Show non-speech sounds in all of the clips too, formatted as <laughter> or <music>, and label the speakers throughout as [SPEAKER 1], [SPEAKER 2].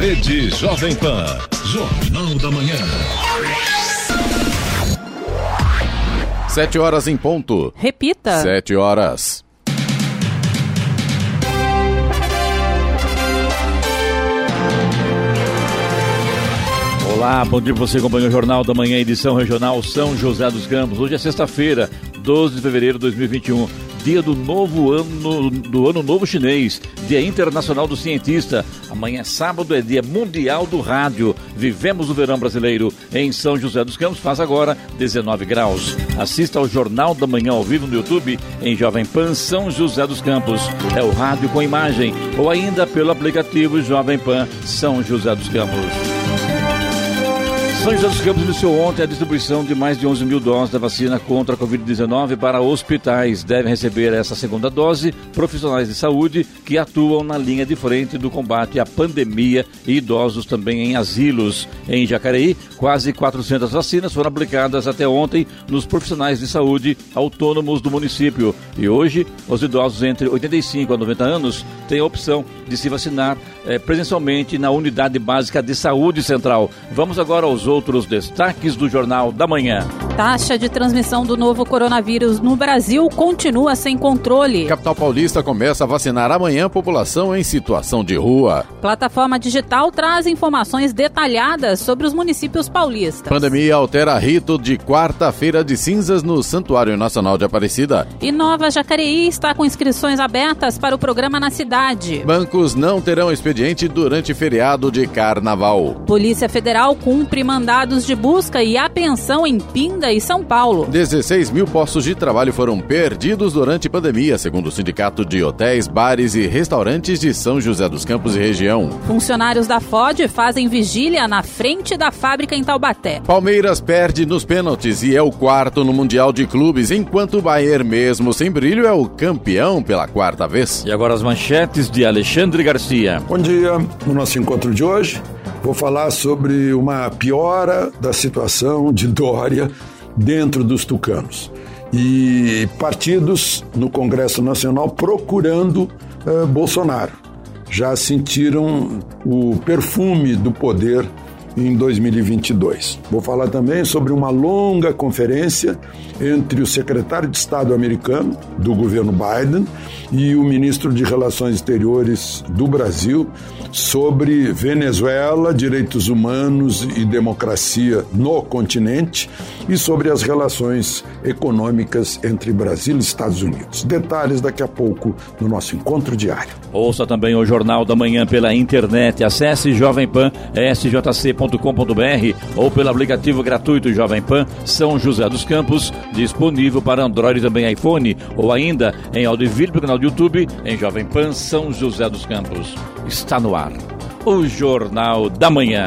[SPEAKER 1] Rede Jovem Pan. Jornal da Manhã.
[SPEAKER 2] Sete horas em ponto.
[SPEAKER 3] Repita.
[SPEAKER 2] Sete horas.
[SPEAKER 4] Olá, bom dia você acompanha o Jornal da Manhã, edição regional São José dos Campos. Hoje é sexta-feira, 12 de fevereiro de 2021, dia do novo ano do ano novo chinês, Dia Internacional do Cientista. Amanhã sábado é Dia Mundial do Rádio. Vivemos o verão brasileiro em São José dos Campos, faz agora 19 graus. Assista ao Jornal da Manhã ao vivo no YouTube em Jovem Pan São José dos Campos. É o rádio com imagem ou ainda pelo aplicativo Jovem Pan São José dos Campos. São José dos Campos iniciou ontem a distribuição de mais de 11 mil doses da vacina contra a Covid-19 para hospitais. Devem receber essa segunda dose profissionais de saúde que atuam na linha de frente do combate à pandemia e idosos também em asilos. Em Jacareí, quase 400 vacinas foram aplicadas até ontem nos profissionais de saúde autônomos do município. E hoje, os idosos entre 85 a 90 anos têm a opção de se vacinar eh, presencialmente na Unidade Básica de Saúde Central. Vamos agora aos outros destaques do Jornal da Manhã.
[SPEAKER 3] Taxa de transmissão do novo coronavírus no Brasil continua sem controle.
[SPEAKER 2] Capital Paulista começa a vacinar amanhã a população em situação de rua.
[SPEAKER 3] Plataforma digital traz informações detalhadas sobre os municípios paulistas.
[SPEAKER 2] Pandemia altera rito de quarta-feira de cinzas no Santuário Nacional de Aparecida.
[SPEAKER 3] E Nova Jacareí está com inscrições abertas para o programa na cidade.
[SPEAKER 2] Bancos não terão expediente durante feriado de carnaval.
[SPEAKER 3] Polícia Federal cumpre mandados de busca e apreensão em Pinda e São Paulo.
[SPEAKER 2] 16 mil postos de trabalho foram perdidos durante a pandemia, segundo o Sindicato de Hotéis, Bares e Restaurantes de São José dos Campos e região.
[SPEAKER 3] Funcionários da FOD fazem vigília na frente da fábrica em Taubaté.
[SPEAKER 2] Palmeiras perde nos pênaltis e é o quarto no Mundial de Clubes, enquanto o Bayern, mesmo sem brilho, é o campeão pela quarta vez.
[SPEAKER 4] E agora as manchetes de Alexandre Garcia.
[SPEAKER 5] Bom dia. No nosso encontro de hoje, vou falar sobre uma piora da situação de Dória dentro dos tucanos. E partidos no Congresso Nacional procurando uh, Bolsonaro. Já sentiram o perfume do poder em 2022. Vou falar também sobre uma longa conferência entre o secretário de Estado americano do governo Biden e o ministro de Relações Exteriores do Brasil sobre Venezuela, direitos humanos e democracia no continente e sobre as relações econômicas entre Brasil e Estados Unidos. Detalhes daqui a pouco no nosso encontro diário.
[SPEAKER 4] Ouça também o Jornal da Manhã pela internet. Acesse jovempan.sjc.com.br ou pelo aplicativo gratuito Jovem Pan São José dos Campos, disponível para Android e também iPhone, ou ainda em vídeo pelo canal do YouTube em Jovem Pan São José dos Campos. Está no ar o Jornal da Manhã.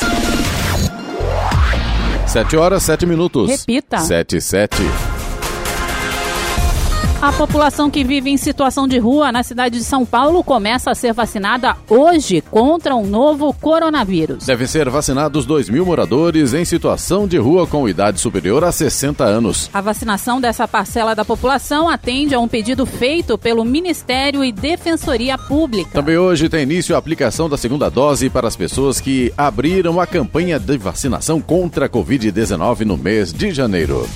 [SPEAKER 2] Sete horas, sete minutos.
[SPEAKER 3] Repita.
[SPEAKER 2] Sete, sete.
[SPEAKER 3] A população que vive em situação de rua na cidade de São Paulo começa a ser vacinada hoje contra um novo coronavírus.
[SPEAKER 2] Devem ser vacinados 2 mil moradores em situação de rua com idade superior a 60 anos.
[SPEAKER 3] A vacinação dessa parcela da população atende a um pedido feito pelo Ministério e Defensoria Pública.
[SPEAKER 2] Também hoje tem início a aplicação da segunda dose para as pessoas que abriram a campanha de vacinação contra a Covid-19 no mês de janeiro.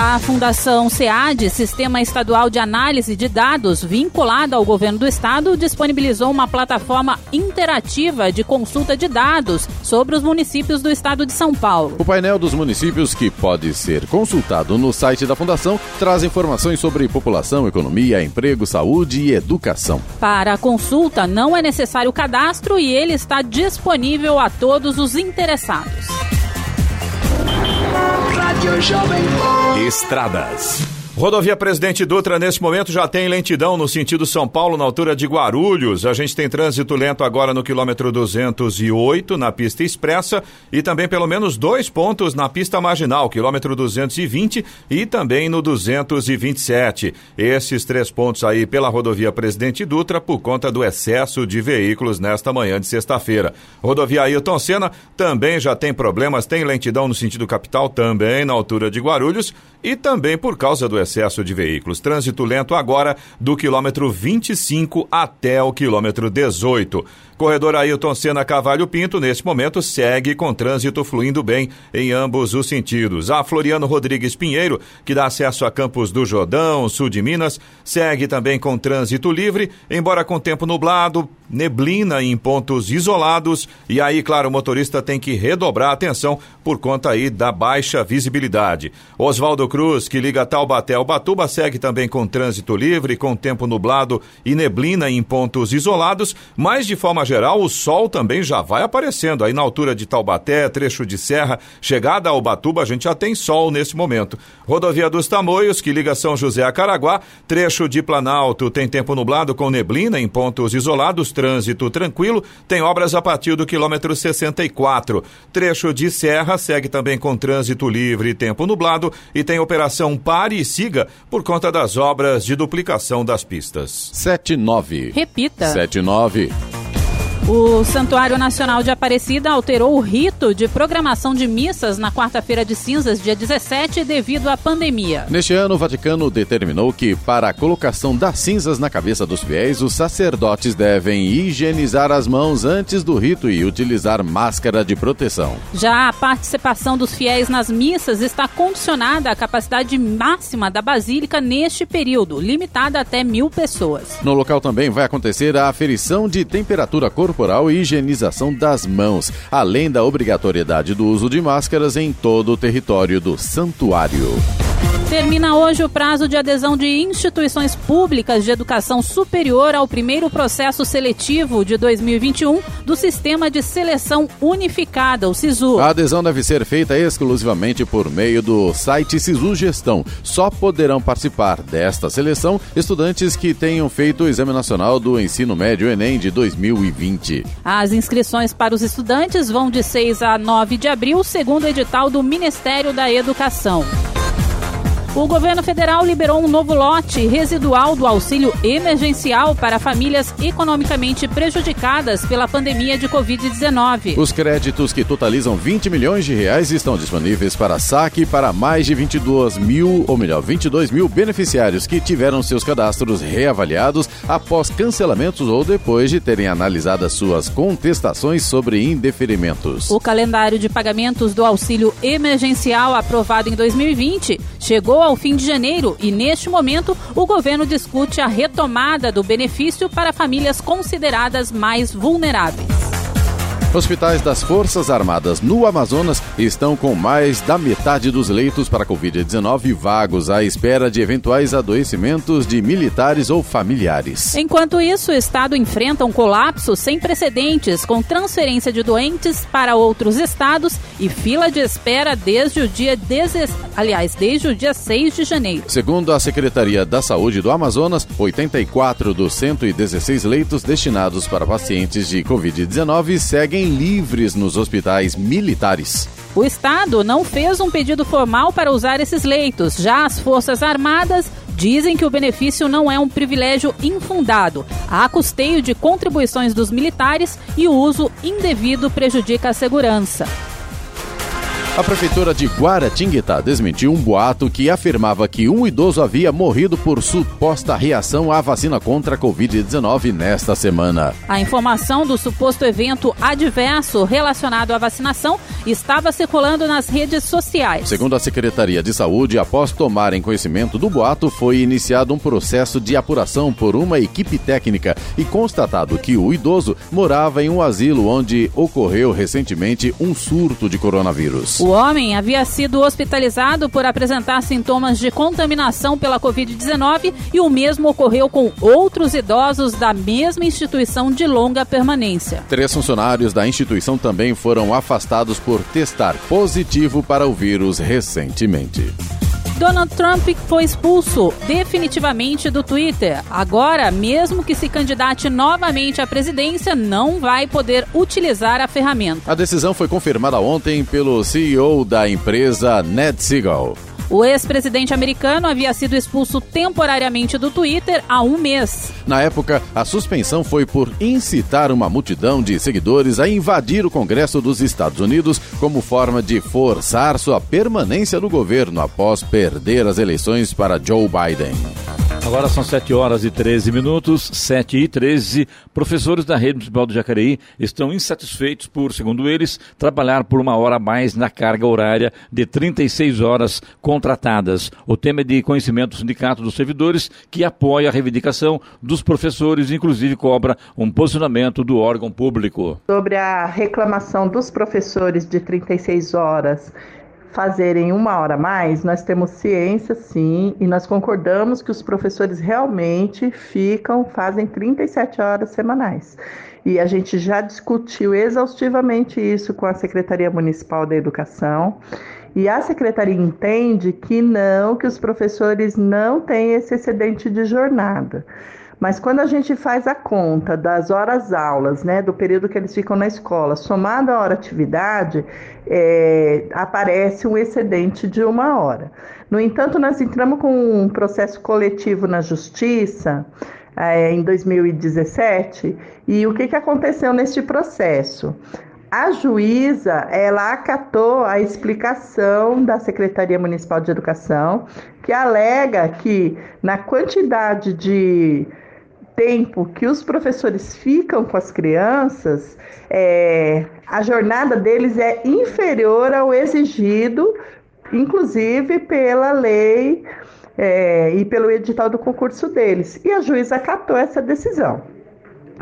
[SPEAKER 3] A Fundação SEAD, Sistema Estadual de Análise de Dados, vinculada ao governo do estado, disponibilizou uma plataforma interativa de consulta de dados sobre os municípios do estado de São Paulo.
[SPEAKER 2] O painel dos municípios, que pode ser consultado no site da Fundação, traz informações sobre população, economia, emprego, saúde e educação.
[SPEAKER 3] Para a consulta, não é necessário cadastro e ele está disponível a todos os interessados.
[SPEAKER 1] Estradas. Rodovia Presidente Dutra, nesse momento, já tem lentidão no sentido São Paulo, na altura de Guarulhos. A gente tem trânsito lento agora no quilômetro 208, na pista expressa, e também pelo menos dois pontos na pista marginal, quilômetro 220 e também no 227. Esses três pontos aí pela rodovia Presidente Dutra por conta do excesso de veículos nesta manhã de sexta-feira. Rodovia Ailton Senna também já tem problemas, tem lentidão no sentido capital também na altura de Guarulhos e também por causa do excesso excesso de veículos. Trânsito lento agora do quilômetro 25 até o quilômetro 18. Corredor Ailton Senna Cavalho Pinto, nesse momento, segue com trânsito fluindo bem em ambos os sentidos. A Floriano Rodrigues Pinheiro, que dá acesso a Campos do Jordão, sul de Minas, segue também com trânsito livre, embora com tempo nublado, neblina em pontos isolados. E aí, claro, o motorista tem que redobrar a atenção por conta aí da baixa visibilidade. Oswaldo Cruz, que liga Taubaté ao Batuba, segue também com trânsito livre, com tempo nublado e neblina em pontos isolados, mas de forma geral, o sol também já vai aparecendo. Aí na altura de Taubaté, trecho de serra, chegada ao Batuba, a gente já tem sol nesse momento. Rodovia dos Tamoios, que liga São José a Caraguá, trecho de Planalto, tem tempo nublado com neblina em pontos isolados, trânsito tranquilo, tem obras a partir do quilômetro 64. Trecho de serra segue também com trânsito livre, tempo nublado e tem operação pare e siga por conta das obras de duplicação das pistas.
[SPEAKER 2] 79.
[SPEAKER 3] Repita.
[SPEAKER 2] 79.
[SPEAKER 3] O Santuário Nacional de Aparecida alterou o rito de programação de missas na quarta-feira de cinzas, dia 17, devido à pandemia.
[SPEAKER 2] Neste ano, o Vaticano determinou que, para a colocação das cinzas na cabeça dos fiéis, os sacerdotes devem higienizar as mãos antes do rito e utilizar máscara de proteção.
[SPEAKER 3] Já a participação dos fiéis nas missas está condicionada à capacidade máxima da Basílica neste período, limitada até mil pessoas.
[SPEAKER 2] No local também vai acontecer a aferição de temperatura corporal corporal e higienização das mãos, além da obrigatoriedade do uso de máscaras em todo o território do santuário.
[SPEAKER 3] Termina hoje o prazo de adesão de instituições públicas de educação superior ao primeiro processo seletivo de 2021 do Sistema de Seleção Unificada, o SISU.
[SPEAKER 2] A adesão deve ser feita exclusivamente por meio do site SISU Gestão. Só poderão participar desta seleção estudantes que tenham feito o Exame Nacional do Ensino Médio Enem de 2020.
[SPEAKER 3] As inscrições para os estudantes vão de 6 a 9 de abril, segundo o edital do Ministério da Educação. O governo federal liberou um novo lote residual do auxílio emergencial para famílias economicamente prejudicadas pela pandemia de Covid-19.
[SPEAKER 2] Os créditos que totalizam 20 milhões de reais estão disponíveis para saque para mais de 22 mil, ou melhor, 22 mil beneficiários que tiveram seus cadastros reavaliados após cancelamentos ou depois de terem analisado suas contestações sobre indeferimentos.
[SPEAKER 3] O calendário de pagamentos do auxílio emergencial aprovado em 2020 chegou ao fim de janeiro e, neste momento, o governo discute a retomada do benefício para famílias consideradas mais vulneráveis.
[SPEAKER 2] Hospitais das Forças Armadas no Amazonas estão com mais da metade dos leitos para Covid-19 vagos à espera de eventuais adoecimentos de militares ou familiares.
[SPEAKER 3] Enquanto isso, o Estado enfrenta um colapso sem precedentes, com transferência de doentes para outros estados e fila de espera desde o dia 10... aliás, desde o dia 6 de janeiro.
[SPEAKER 2] Segundo a Secretaria da Saúde do Amazonas, 84 dos 116 leitos destinados para pacientes de Covid-19 seguem livres nos hospitais militares.
[SPEAKER 3] O Estado não fez um pedido formal para usar esses leitos. Já as Forças Armadas dizem que o benefício não é um privilégio infundado. Há custeio de contribuições dos militares e o uso indevido prejudica a segurança.
[SPEAKER 2] A prefeitura de Guaratinguetá desmentiu um boato que afirmava que um idoso havia morrido por suposta reação à vacina contra a Covid-19 nesta semana.
[SPEAKER 3] A informação do suposto evento adverso relacionado à vacinação estava circulando nas redes sociais.
[SPEAKER 2] Segundo a Secretaria de Saúde, após tomarem conhecimento do boato, foi iniciado um processo de apuração por uma equipe técnica e constatado que o idoso morava em um asilo onde ocorreu recentemente um surto de coronavírus.
[SPEAKER 3] O homem havia sido hospitalizado por apresentar sintomas de contaminação pela Covid-19 e o mesmo ocorreu com outros idosos da mesma instituição de longa permanência.
[SPEAKER 2] Três funcionários da instituição também foram afastados por testar positivo para o vírus recentemente.
[SPEAKER 3] Donald Trump foi expulso definitivamente do Twitter. Agora, mesmo que se candidate novamente à presidência, não vai poder utilizar a ferramenta.
[SPEAKER 2] A decisão foi confirmada ontem pelo CEO da empresa Ned Seagal.
[SPEAKER 3] O ex-presidente americano havia sido expulso temporariamente do Twitter há um mês.
[SPEAKER 2] Na época, a suspensão foi por incitar uma multidão de seguidores a invadir o Congresso dos Estados Unidos como forma de forçar sua permanência no governo após perder as eleições para Joe Biden.
[SPEAKER 4] Agora são 7 horas e 13 minutos, 7 e 13. Professores da rede municipal do Jacareí estão insatisfeitos por, segundo eles, trabalhar por uma hora a mais na carga horária de 36 horas contratadas. O tema é de conhecimento do Sindicato dos Servidores, que apoia a reivindicação dos professores, inclusive cobra um posicionamento do órgão público.
[SPEAKER 6] Sobre a reclamação dos professores de 36 horas fazerem uma hora a mais, nós temos ciência sim, e nós concordamos que os professores realmente ficam, fazem 37 horas semanais. E a gente já discutiu exaustivamente isso com a Secretaria Municipal da Educação. E a secretaria entende que não, que os professores não têm esse excedente de jornada. Mas quando a gente faz a conta das horas aulas, né, do período que eles ficam na escola, somado à hora atividade, é, aparece um excedente de uma hora. No entanto, nós entramos com um processo coletivo na justiça é, em 2017 e o que, que aconteceu neste processo? A juíza, ela acatou a explicação da Secretaria Municipal de Educação, que alega que na quantidade de tempo que os professores ficam com as crianças, é, a jornada deles é inferior ao exigido, inclusive pela lei é, e pelo edital do concurso deles. E a juíza acatou essa decisão.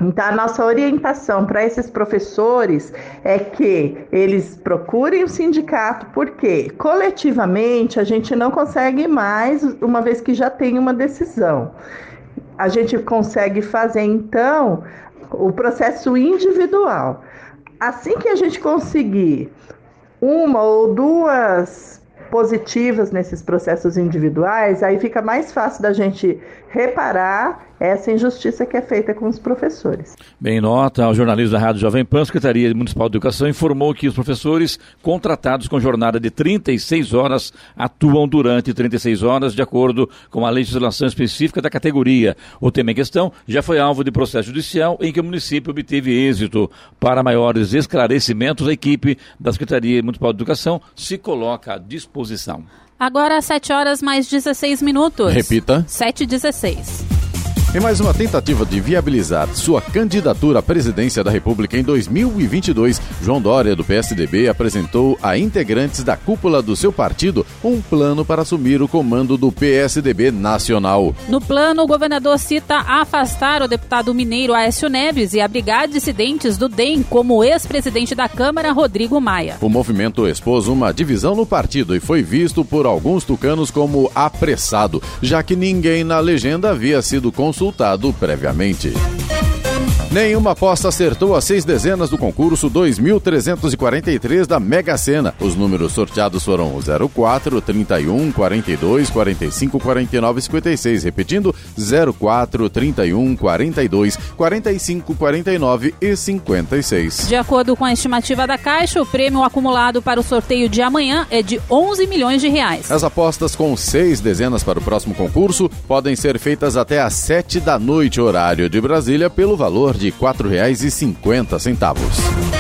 [SPEAKER 6] Então, a nossa orientação para esses professores é que eles procurem o sindicato, porque coletivamente a gente não consegue mais, uma vez que já tem uma decisão a gente consegue fazer então o processo individual. Assim que a gente conseguir uma ou duas positivas nesses processos individuais, aí fica mais fácil da gente reparar essa injustiça que é feita com os professores.
[SPEAKER 4] Bem, nota, o jornalista da Rádio Jovem Pan, Secretaria Municipal de Educação, informou que os professores contratados com jornada de 36 horas atuam durante 36 horas, de acordo com a legislação específica da categoria. O tema em questão já foi alvo de processo judicial em que o município obteve êxito. Para maiores esclarecimentos, a equipe da Secretaria Municipal de Educação se coloca à disposição.
[SPEAKER 3] Agora, 7 horas mais 16 minutos.
[SPEAKER 2] Repita.
[SPEAKER 3] 7 e 16.
[SPEAKER 2] Em mais uma tentativa de viabilizar sua candidatura à presidência da República em 2022, João Dória, do PSDB, apresentou a integrantes da cúpula do seu partido um plano para assumir o comando do PSDB nacional.
[SPEAKER 3] No plano, o governador cita afastar o deputado mineiro Aécio Neves e abrigar dissidentes do DEM, como o ex-presidente da Câmara, Rodrigo Maia.
[SPEAKER 2] O movimento expôs uma divisão no partido e foi visto por alguns tucanos como apressado, já que ninguém na legenda havia sido consultado consultado previamente. Nenhuma aposta acertou as seis dezenas do concurso 2.343 da Mega Sena. Os números sorteados foram 04, 31, 42, 45, 49 e 56. Repetindo, 04, 31, 42, 45, 49 e 56.
[SPEAKER 3] De acordo com a estimativa da Caixa, o prêmio acumulado para o sorteio de amanhã é de 11 milhões de reais.
[SPEAKER 2] As apostas com seis dezenas para o próximo concurso podem ser feitas até às 7 da noite, horário de Brasília, pelo valor de R$ 4,50.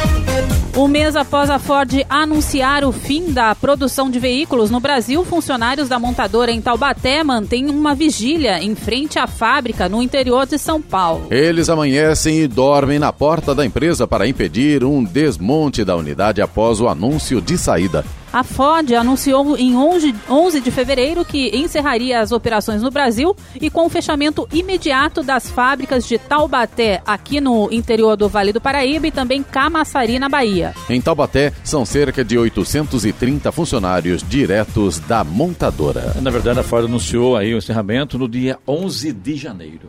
[SPEAKER 3] Um mês após a Ford anunciar o fim da produção de veículos no Brasil, funcionários da montadora em Taubaté mantêm uma vigília em frente à fábrica no interior de São Paulo.
[SPEAKER 2] Eles amanhecem e dormem na porta da empresa para impedir um desmonte da unidade após o anúncio de saída.
[SPEAKER 3] A Ford anunciou em 11 de fevereiro que encerraria as operações no Brasil e com o fechamento imediato das fábricas de Taubaté, aqui no interior do Vale do Paraíba, e também Camaçari, na Bahia.
[SPEAKER 2] Em Taubaté, são cerca de 830 funcionários diretos da montadora.
[SPEAKER 4] Na verdade, a Ford anunciou aí o encerramento no dia 11 de janeiro.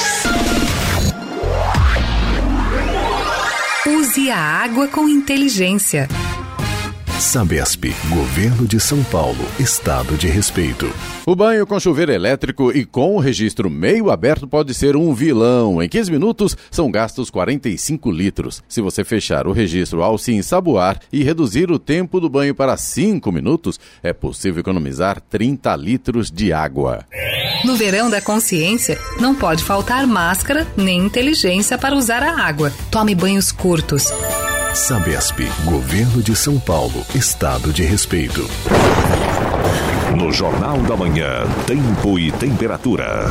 [SPEAKER 7] Use a água com inteligência.
[SPEAKER 8] Sabesp, Governo de São Paulo, Estado de Respeito.
[SPEAKER 2] O banho com chuveiro elétrico e com o registro meio aberto pode ser um vilão. Em 15 minutos são gastos 45 litros. Se você fechar o registro ao se ensaboar e reduzir o tempo do banho para 5 minutos, é possível economizar 30 litros de água.
[SPEAKER 7] No verão da consciência, não pode faltar máscara nem inteligência para usar a água. Tome banhos curtos.
[SPEAKER 8] Sabesp, Governo de São Paulo, Estado de Respeito. No Jornal da Manhã, Tempo e Temperatura.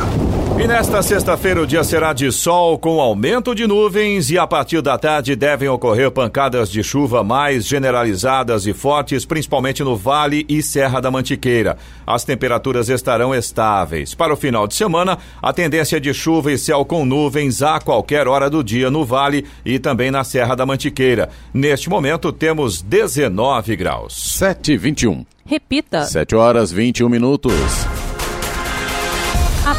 [SPEAKER 1] E nesta sexta-feira o dia será de sol com aumento de nuvens e a partir da tarde devem ocorrer pancadas de chuva mais generalizadas e fortes, principalmente no Vale e Serra da Mantiqueira. As temperaturas estarão estáveis. Para o final de semana, a tendência de chuva e céu com nuvens a qualquer hora do dia no Vale e também na Serra da Mantiqueira. Neste momento temos 19 graus.
[SPEAKER 2] 7 e 21.
[SPEAKER 3] Repita.
[SPEAKER 2] 7 horas 21 minutos.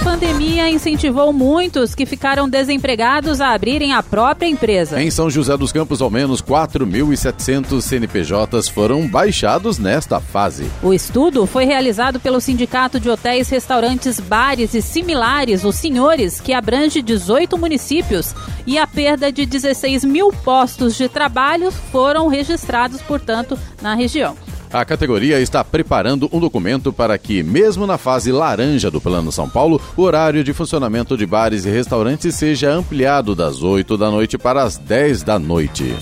[SPEAKER 3] A pandemia incentivou muitos que ficaram desempregados a abrirem a própria empresa.
[SPEAKER 2] Em São José dos Campos, ao menos 4.700 CNPJs foram baixados nesta fase.
[SPEAKER 3] O estudo foi realizado pelo Sindicato de Hotéis, Restaurantes, Bares e Similares, os Senhores, que abrange 18 municípios, e a perda de 16 mil postos de trabalho foram registrados, portanto, na região.
[SPEAKER 2] A categoria está preparando um documento para que, mesmo na fase laranja do Plano São Paulo, o horário de funcionamento de bares e restaurantes seja ampliado das 8 da noite para as 10 da noite.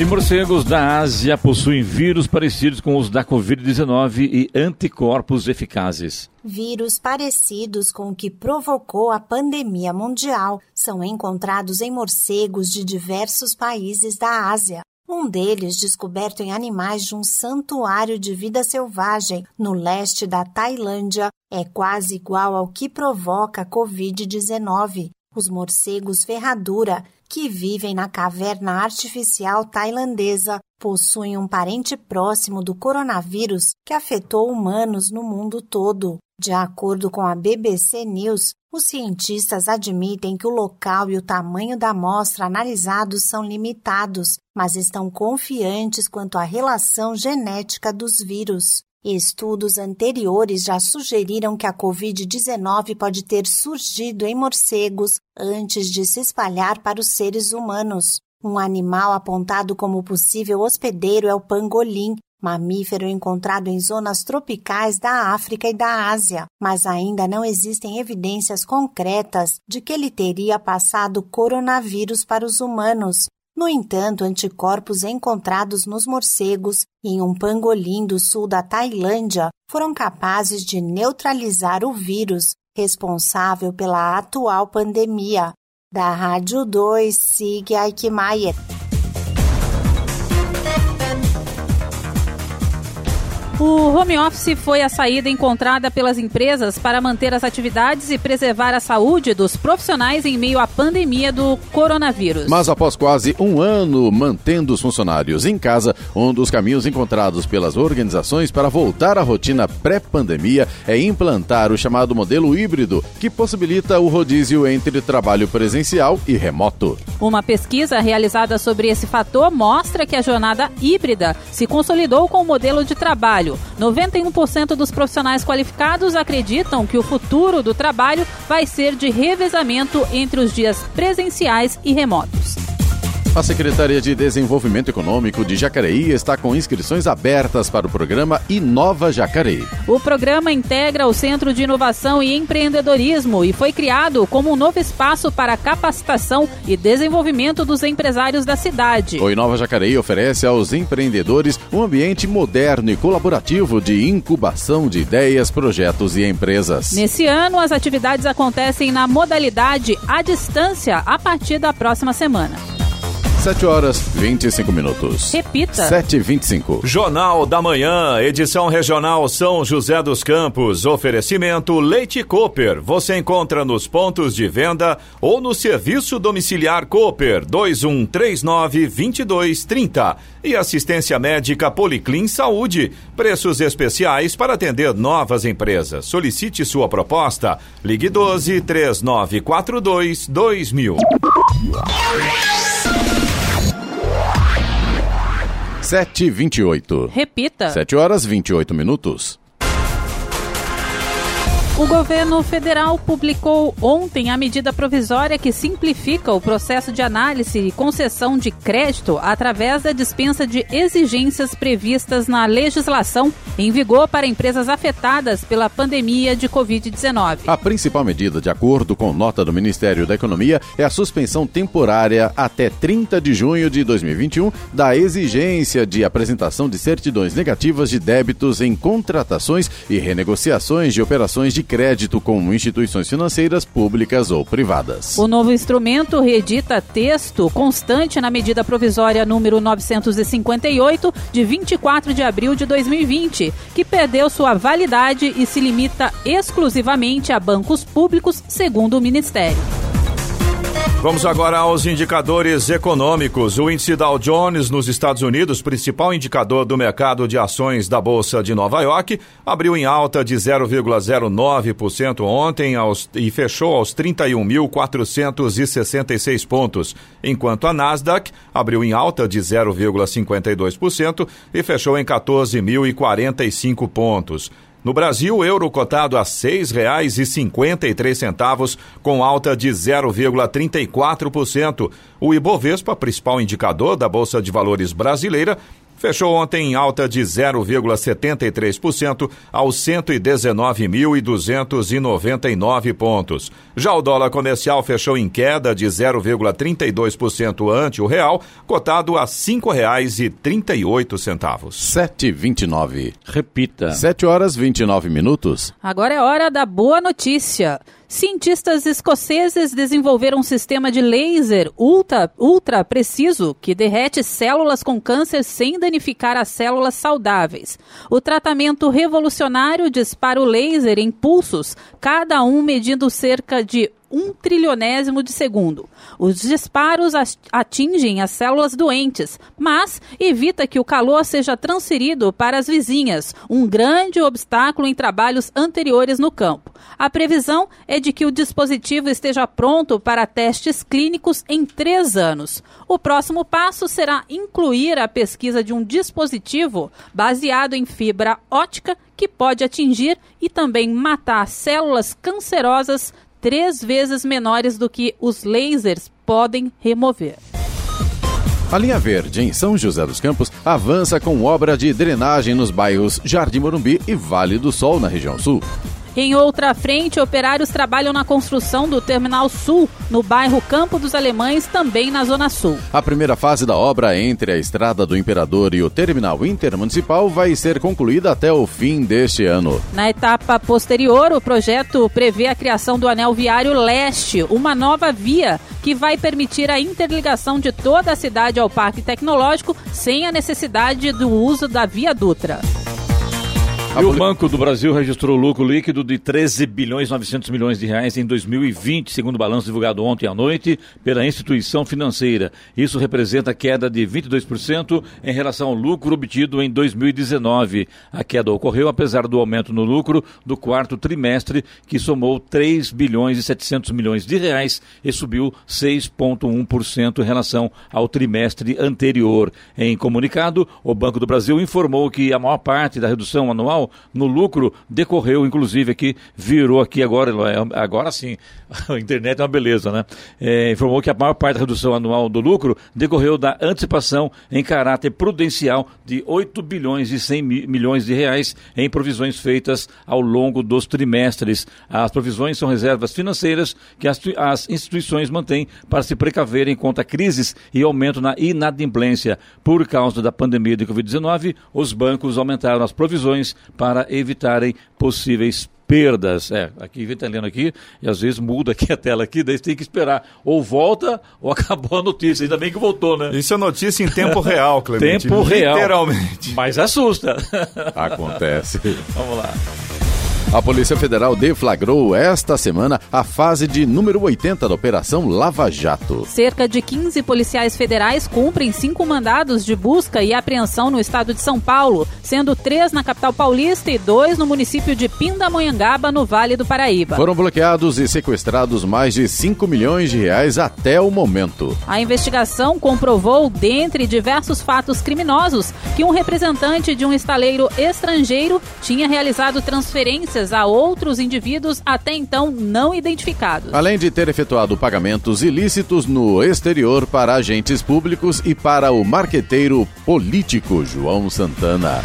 [SPEAKER 4] E morcegos da Ásia possuem vírus parecidos com os da Covid-19 e anticorpos eficazes.
[SPEAKER 9] Vírus parecidos com o que provocou a pandemia mundial são encontrados em morcegos de diversos países da Ásia. Um deles, descoberto em animais de um santuário de vida selvagem no leste da Tailândia, é quase igual ao que provoca a Covid-19. Os morcegos ferradura, que vivem na caverna artificial tailandesa, possuem um parente próximo do coronavírus que afetou humanos no mundo todo. De acordo com a BBC News, os cientistas admitem que o local e o tamanho da amostra analisados são limitados, mas estão confiantes quanto à relação genética dos vírus. Estudos anteriores já sugeriram que a Covid-19 pode ter surgido em morcegos antes de se espalhar para os seres humanos. Um animal apontado como possível hospedeiro é o pangolim, mamífero encontrado em zonas tropicais da África e da Ásia, mas ainda não existem evidências concretas de que ele teria passado coronavírus para os humanos. No entanto, anticorpos encontrados nos morcegos e em um pangolim do sul da Tailândia foram capazes de neutralizar o vírus responsável pela atual pandemia. Da Rádio 2, Sig Aikmaier.
[SPEAKER 3] O home office foi a saída encontrada pelas empresas para manter as atividades e preservar a saúde dos profissionais em meio à pandemia do coronavírus.
[SPEAKER 2] Mas após quase um ano mantendo os funcionários em casa, um dos caminhos encontrados pelas organizações para voltar à rotina pré-pandemia é implantar o chamado modelo híbrido, que possibilita o rodízio entre trabalho presencial e remoto.
[SPEAKER 3] Uma pesquisa realizada sobre esse fator mostra que a jornada híbrida se consolidou com o modelo de trabalho trabalho. 91% dos profissionais qualificados acreditam que o futuro do trabalho vai ser de revezamento entre os dias presenciais e remotos.
[SPEAKER 2] A Secretaria de Desenvolvimento Econômico de Jacareí está com inscrições abertas para o programa Inova Jacareí.
[SPEAKER 3] O programa integra o Centro de Inovação e Empreendedorismo e foi criado como um novo espaço para capacitação e desenvolvimento dos empresários da cidade.
[SPEAKER 2] O Inova Jacareí oferece aos empreendedores um ambiente moderno e colaborativo de incubação de ideias, projetos e empresas.
[SPEAKER 3] Nesse ano, as atividades acontecem na modalidade à distância a partir da próxima semana.
[SPEAKER 2] 7 horas 25 minutos.
[SPEAKER 3] Repita.
[SPEAKER 2] 7 e 25
[SPEAKER 1] Jornal da Manhã, edição regional São José dos Campos. Oferecimento Leite Cooper. Você encontra nos pontos de venda ou no serviço domiciliar Cooper 2139 2230. E assistência médica Policlin Saúde. Preços especiais para atender novas empresas. Solicite sua proposta. Ligue 12 3942 2000.
[SPEAKER 2] 7 e 28
[SPEAKER 3] Repita.
[SPEAKER 2] 7 horas 28 minutos.
[SPEAKER 3] O governo federal publicou ontem a medida provisória que simplifica o processo de análise e concessão de crédito através da dispensa de exigências previstas na legislação em vigor para empresas afetadas pela pandemia de Covid-19.
[SPEAKER 2] A principal medida, de acordo com nota do Ministério da Economia, é a suspensão temporária até 30 de junho de 2021 da exigência de apresentação de certidões negativas de débitos em contratações e renegociações de operações de crédito com instituições financeiras públicas ou privadas.
[SPEAKER 3] O novo instrumento reedita texto constante na medida provisória número 958, de 24 de abril de 2020, que perdeu sua validade e se limita exclusivamente a bancos públicos, segundo o Ministério.
[SPEAKER 1] Vamos agora aos indicadores econômicos. O índice Dow Jones nos Estados Unidos, principal indicador do mercado de ações da Bolsa de Nova York, abriu em alta de 0,09% ontem aos, e fechou aos 31.466 pontos, enquanto a Nasdaq abriu em alta de 0,52% e fechou em 14.045 pontos. No Brasil, o euro cotado a R$ 6,53, com alta de 0,34%. O Ibovespa, principal indicador da Bolsa de Valores brasileira, fechou ontem em alta de 0,73% aos 119.299 pontos. Já o dólar comercial fechou em queda de 0,32% ante o real, cotado a R$ 5,38.
[SPEAKER 2] 7h29.
[SPEAKER 4] Repita.
[SPEAKER 2] 7 horas 29 minutos.
[SPEAKER 3] Agora é hora da boa notícia. Cientistas escoceses desenvolveram um sistema de laser ultra, ultra preciso que derrete células com câncer sem danificar as células saudáveis. O tratamento revolucionário dispara o laser em pulsos, cada um medindo cerca de um trilionésimo de segundo. Os disparos atingem as células doentes, mas evita que o calor seja transferido para as vizinhas, um grande obstáculo em trabalhos anteriores no campo. A previsão é de que o dispositivo esteja pronto para testes clínicos em três anos. O próximo passo será incluir a pesquisa de um dispositivo baseado em fibra ótica que pode atingir e também matar células cancerosas três vezes menores do que os lasers podem remover.
[SPEAKER 2] A linha verde em São José dos Campos avança com obra de drenagem nos bairros Jardim Morumbi e Vale do Sol, na região sul.
[SPEAKER 3] Em outra frente, operários trabalham na construção do Terminal Sul, no bairro Campo dos Alemães, também na Zona Sul.
[SPEAKER 2] A primeira fase da obra entre a Estrada do Imperador e o Terminal Intermunicipal vai ser concluída até o fim deste ano.
[SPEAKER 3] Na etapa posterior, o projeto prevê a criação do Anel Viário Leste, uma nova via que vai permitir a interligação de toda a cidade ao Parque Tecnológico sem a necessidade do uso da Via Dutra.
[SPEAKER 4] E o Banco do Brasil registrou lucro líquido de 13 bilhões 900 milhões de reais em 2020, segundo o balanço divulgado ontem à noite pela instituição financeira. Isso representa queda de 22% em relação ao lucro obtido em 2019. A queda ocorreu apesar do aumento no lucro do quarto trimestre, que somou 3 bilhões e 700 milhões de reais e subiu 6,1% em relação ao trimestre anterior. Em comunicado, o Banco do Brasil informou que a maior parte da redução anual No lucro decorreu, inclusive, aqui, virou aqui agora, é, agora sim, <laughs> a internet é uma beleza, né? É, informou que a maior parte da redução anual do lucro decorreu da antecipação em caráter prudencial de 8 bilhões e 100 milhões de reais em provisões feitas ao longo dos trimestres. As provisões são reservas financeiras que as, as instituições mantêm para se precaverem contra crises e aumento na inadimplência. Por causa da pandemia de Covid-19, os bancos aumentaram as provisões para evitarem possíveis perdas. É, aqui vem tá lendo aqui, e às vezes muda aqui a tela aqui, daí você tem que esperar. Ou volta, ou <laughs> acabou a notícia. Ainda bem que voltou, né?
[SPEAKER 1] Isso é notícia em tempo real, Clemente.
[SPEAKER 4] tempo real.
[SPEAKER 1] Literalmente.
[SPEAKER 4] Mas assusta.
[SPEAKER 2] Acontece. <laughs>
[SPEAKER 4] Vamos lá.
[SPEAKER 2] A Polícia Federal deflagrou esta semana a fase de número 80 da Operação Lava Jato.
[SPEAKER 3] Cerca de 15 policiais federais cumprem cinco mandados de busca e apreensão no estado de São Paulo, sendo três na capital paulista e dois no município de Pindamonhangaba, no Vale do Paraíba.
[SPEAKER 2] Foram bloqueados e sequestrados mais de 5 milhões de reais até o momento.
[SPEAKER 3] A investigação comprovou, dentre diversos fatos criminosos, que um representante de um estaleiro estrangeiro tinha realizado transferências a outros indivíduos até então não identificados.
[SPEAKER 2] Além de ter efetuado pagamentos ilícitos no exterior para agentes públicos e para o marqueteiro político João Santana.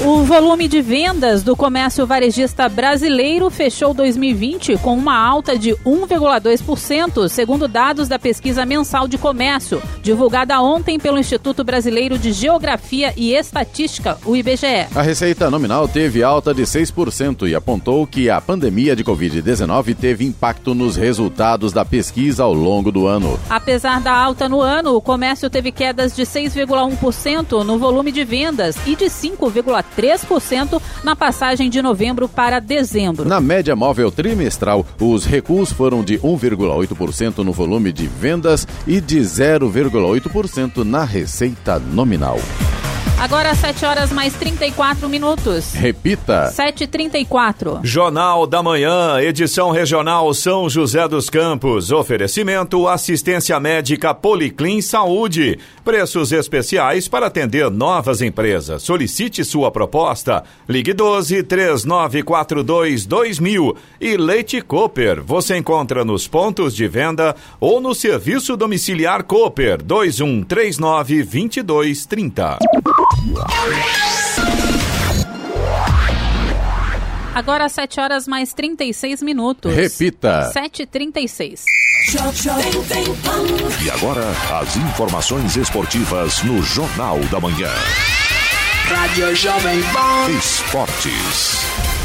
[SPEAKER 3] O volume de vendas do comércio varejista brasileiro fechou 2020 com uma alta de 1,2%, segundo dados da pesquisa mensal de comércio, divulgada ontem pelo Instituto Brasileiro de Geografia e Estatística, o IBGE.
[SPEAKER 2] A receita nominal teve alta de 6% e apontou que a pandemia de Covid-19 teve impacto nos resultados da pesquisa ao longo do ano.
[SPEAKER 3] Apesar da alta no ano, o comércio teve quedas de 6,1% no volume de vendas e de 5,3% 3% na passagem de novembro para dezembro.
[SPEAKER 2] Na média móvel trimestral, os recuos foram de 1,8% no volume de vendas e de 0,8% na receita nominal.
[SPEAKER 3] Agora 7 horas mais 34 minutos.
[SPEAKER 2] Repita.
[SPEAKER 3] 7h34.
[SPEAKER 1] Jornal da Manhã, edição regional São José dos Campos. Oferecimento assistência médica Policlin Saúde. Preços especiais para atender novas empresas. Solicite sua proposta. Ligue 12 3942 2000. E Leite Cooper. Você encontra nos pontos de venda ou no serviço domiciliar Cooper 2139 2230.
[SPEAKER 3] Agora 7 horas mais 36 minutos.
[SPEAKER 2] Repita.
[SPEAKER 3] 7h36.
[SPEAKER 8] E agora, as informações esportivas no Jornal da Manhã.
[SPEAKER 10] Rádio Jovem Pan.
[SPEAKER 8] Esportes.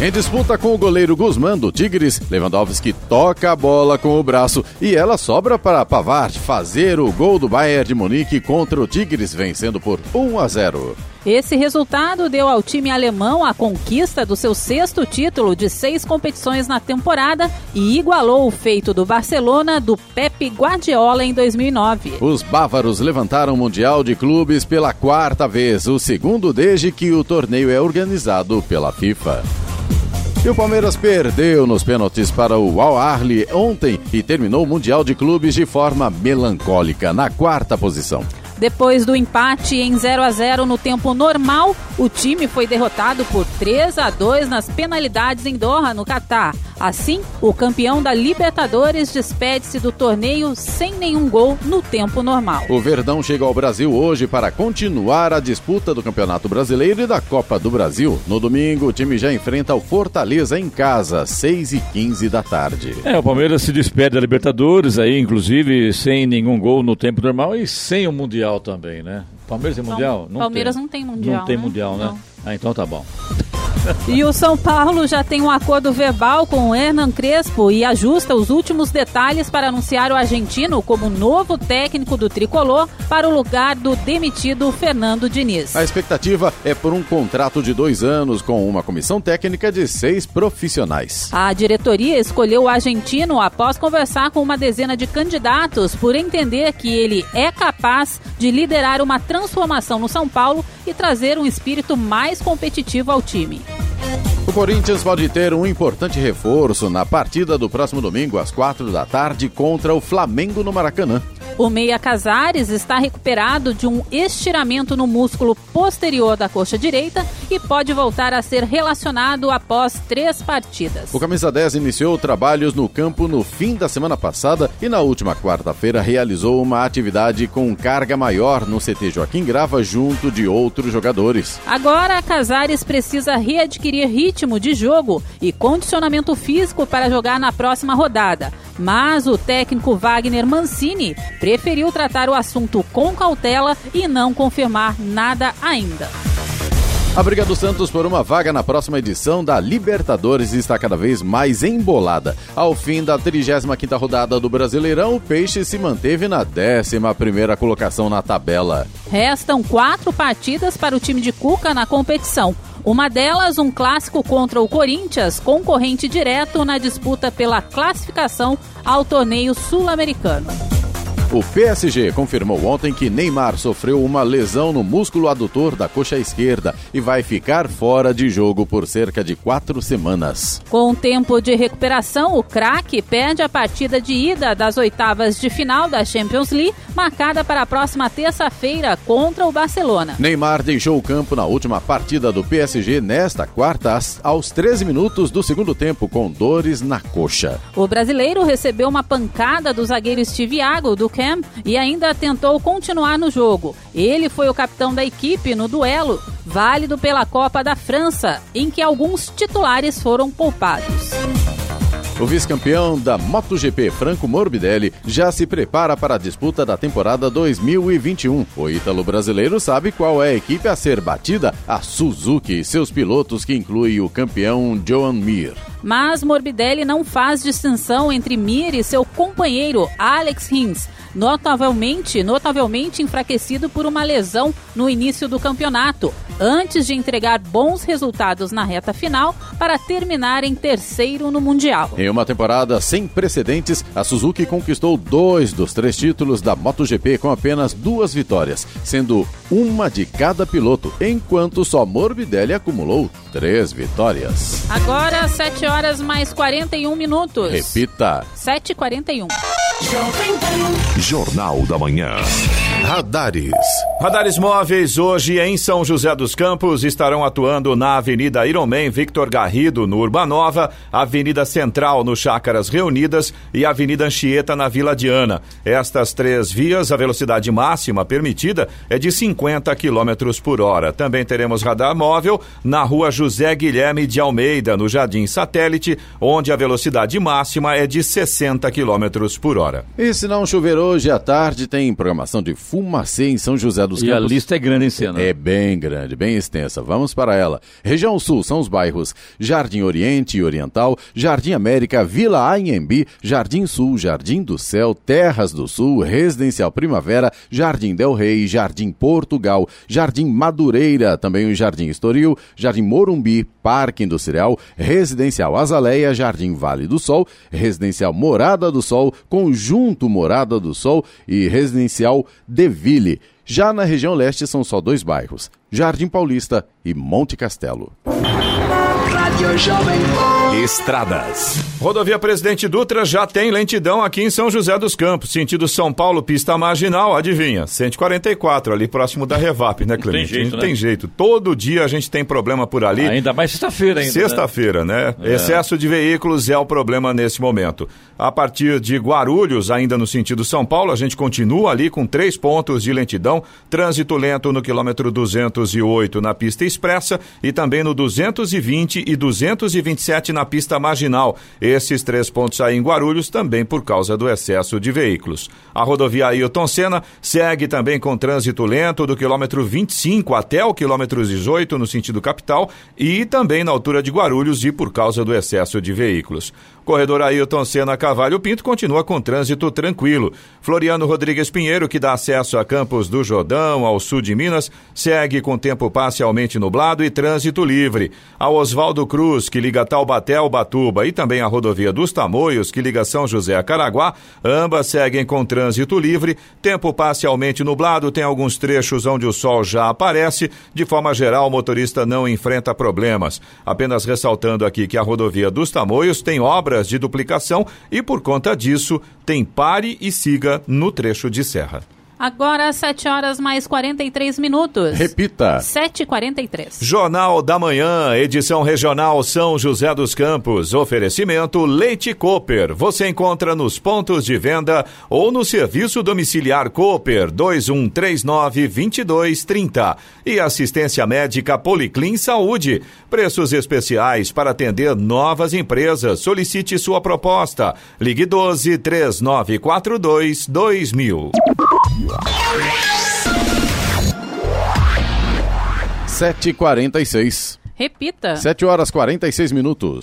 [SPEAKER 2] Em disputa com o goleiro Guzmán do Tigres, Lewandowski toca a bola com o braço e ela sobra para Pavard fazer o gol do Bayern de Munique contra o Tigres, vencendo por 1 a 0.
[SPEAKER 3] Esse resultado deu ao time alemão a conquista do seu sexto título de seis competições na temporada e igualou o feito do Barcelona do Pep Guardiola em 2009.
[SPEAKER 2] Os bávaros levantaram o Mundial de Clubes pela quarta vez, o segundo desde que o torneio é organizado pela FIFA. E o Palmeiras perdeu nos pênaltis para o Al Ahly ontem e terminou o Mundial de Clubes de forma melancólica, na quarta posição.
[SPEAKER 3] Depois do empate em 0 a 0 no tempo normal, o time foi derrotado por 3 a 2 nas penalidades em Doha, no Catar. Assim, o campeão da Libertadores despede-se do torneio sem nenhum gol no tempo normal.
[SPEAKER 2] O Verdão chega ao Brasil hoje para continuar a disputa do Campeonato Brasileiro e da Copa do Brasil. No domingo, o time já enfrenta o Fortaleza em casa, 6 e 15 da tarde.
[SPEAKER 4] É, o Palmeiras se despede da Libertadores aí, inclusive, sem nenhum gol no tempo normal e sem o Mundial também, né? Palmeiras tem Mundial?
[SPEAKER 3] Não Palmeiras
[SPEAKER 4] tem.
[SPEAKER 3] não tem Mundial.
[SPEAKER 4] Não tem
[SPEAKER 3] né?
[SPEAKER 4] Mundial, né?
[SPEAKER 3] Não.
[SPEAKER 4] Ah, então tá bom.
[SPEAKER 3] E o São Paulo já tem um acordo verbal com o Hernan Crespo e ajusta os últimos detalhes para anunciar o argentino como novo técnico do tricolor para o lugar do demitido Fernando Diniz.
[SPEAKER 2] A expectativa é por um contrato de dois anos com uma comissão técnica de seis profissionais.
[SPEAKER 3] A diretoria escolheu o argentino após conversar com uma dezena de candidatos por entender que ele é capaz de liderar uma transformação no São Paulo e trazer um espírito mais competitivo ao time.
[SPEAKER 2] O Corinthians pode ter um importante reforço na partida do próximo domingo às quatro da tarde contra o Flamengo no Maracanã.
[SPEAKER 3] O Meia Casares está recuperado de um estiramento no músculo posterior da coxa direita e pode voltar a ser relacionado após três partidas.
[SPEAKER 2] O camisa 10 iniciou trabalhos no campo no fim da semana passada e na última quarta-feira realizou uma atividade com carga maior no CT Joaquim Grava junto de outros jogadores.
[SPEAKER 3] Agora, Casares precisa readquirir ritmo de jogo e condicionamento físico para jogar na próxima rodada. Mas o técnico Wagner Mancini preferiu tratar o assunto com cautela e não confirmar nada ainda.
[SPEAKER 2] A briga do Santos por uma vaga na próxima edição da Libertadores está cada vez mais embolada. Ao fim da 35ª rodada do Brasileirão, o Peixe se manteve na 11ª colocação na tabela.
[SPEAKER 3] Restam quatro partidas para o time de Cuca na competição. Uma delas, um clássico contra o Corinthians, concorrente direto na disputa pela classificação ao torneio sul-americano.
[SPEAKER 2] O PSG confirmou ontem que Neymar sofreu uma lesão no músculo adutor da coxa esquerda e vai ficar fora de jogo por cerca de quatro semanas.
[SPEAKER 3] Com tempo de recuperação, o craque perde a partida de ida das oitavas de final da Champions League, marcada para a próxima terça-feira contra o Barcelona.
[SPEAKER 2] Neymar deixou o campo na última partida do PSG nesta quarta, aos 13 minutos do segundo tempo, com dores na coxa.
[SPEAKER 3] O brasileiro recebeu uma pancada do zagueiro Steve Iago do E ainda tentou continuar no jogo. Ele foi o capitão da equipe no duelo, válido pela Copa da França, em que alguns titulares foram poupados.
[SPEAKER 2] O vice-campeão da MotoGP, Franco Morbidelli, já se prepara para a disputa da temporada 2021. O ítalo brasileiro sabe qual é a equipe a ser batida, a Suzuki e seus pilotos, que inclui o campeão Joan Mir.
[SPEAKER 3] Mas Morbidelli não faz distinção entre Mir e seu companheiro Alex Rins, notavelmente, notavelmente enfraquecido por uma lesão no início do campeonato, antes de entregar bons resultados na reta final para terminar em terceiro no Mundial.
[SPEAKER 2] Em uma temporada sem precedentes, a Suzuki conquistou dois dos três títulos da MotoGP com apenas duas vitórias, sendo uma de cada piloto, enquanto só Morbidelli acumulou três vitórias.
[SPEAKER 3] Agora, 7 horas mais 41 minutos.
[SPEAKER 2] Repita:
[SPEAKER 3] 7h41.
[SPEAKER 8] Jornal da Manhã.
[SPEAKER 2] Radares.
[SPEAKER 1] Radares móveis hoje em São José dos Campos estarão atuando na Avenida Ironman Victor Garrido, no Urbanova, Avenida Central, no Chácaras Reunidas e Avenida Anchieta, na Vila Diana. Estas três vias, a velocidade máxima permitida é de 50 km por hora. Também teremos radar móvel na rua José Guilherme de Almeida, no Jardim Satélite, onde a velocidade máxima é de 60 km por hora.
[SPEAKER 2] E se não chover hoje à tarde, tem programação de Fumacê em São José dos
[SPEAKER 4] E
[SPEAKER 2] Campos.
[SPEAKER 4] a lista é grande em cena.
[SPEAKER 2] É bem grande, bem extensa. Vamos para ela. Região Sul são os bairros Jardim Oriente e Oriental, Jardim América, Vila Anhembi, Jardim Sul, Jardim do Céu, Terras do Sul, Residencial Primavera, Jardim Del Rey, Jardim Portugal, Jardim Madureira, também o Jardim Estoril, Jardim Morumbi, Parque Industrial, Residencial Azaleia, Jardim Vale do Sol, Residencial Morada do Sol, Conjunto Morada do Sol e Residencial Deville. Já na região leste são só dois bairros, Jardim Paulista e Monte Castelo.
[SPEAKER 8] Estradas.
[SPEAKER 1] Rodovia Presidente Dutra já tem lentidão aqui em São José dos Campos, sentido São Paulo, pista marginal, adivinha? 144, ali próximo da Revap, né, Clemente?
[SPEAKER 4] jeito,
[SPEAKER 1] não
[SPEAKER 4] né?
[SPEAKER 1] tem jeito. Todo dia a gente tem problema por ali.
[SPEAKER 4] Ainda mais sexta-feira ainda. né?
[SPEAKER 1] Sexta-feira, né?
[SPEAKER 4] É.
[SPEAKER 1] Excesso de veículos é o problema nesse momento. A partir de Guarulhos, ainda no sentido São Paulo, a gente continua ali com três pontos de lentidão. Trânsito lento no quilômetro 208 na pista expressa e também no 220 e 227 na pista marginal. Esses três pontos aí em Guarulhos também por causa do excesso de veículos. A rodovia Ailton Senna segue também com trânsito lento do quilômetro 25 até o quilômetro 18 no sentido capital e também na altura de Guarulhos e por causa do excesso de veículos. Corredor Ailton Senna Cavalho Pinto continua com trânsito tranquilo. Floriano Rodrigues Pinheiro, que dá acesso a Campos do Jordão, ao sul de Minas, segue com tempo parcialmente nublado e trânsito livre. A Oswaldo Cruz, que liga Taubaté ao Batuba, e também a rodovia dos Tamoios, que liga São José a Caraguá, ambas seguem com trânsito livre, tempo parcialmente nublado, tem alguns trechos onde o sol já aparece. De forma geral, o motorista não enfrenta problemas. Apenas ressaltando aqui que a rodovia dos Tamoios tem obras de duplicação e, por conta disso, tem pare e siga no trecho de serra.
[SPEAKER 3] Agora, 7 horas mais 43 minutos.
[SPEAKER 2] Repita.
[SPEAKER 3] 7h43.
[SPEAKER 1] Jornal da Manhã, edição regional São José dos Campos. Oferecimento Leite Cooper. Você encontra nos pontos de venda ou no serviço domiciliar Cooper 2139-2230. E assistência médica Policlin Saúde. Preços especiais para atender novas empresas. Solicite sua proposta. Ligue 12 3942 2000.
[SPEAKER 2] Sete quarenta e seis.
[SPEAKER 3] Repita.
[SPEAKER 2] Sete horas quarenta e seis minutos.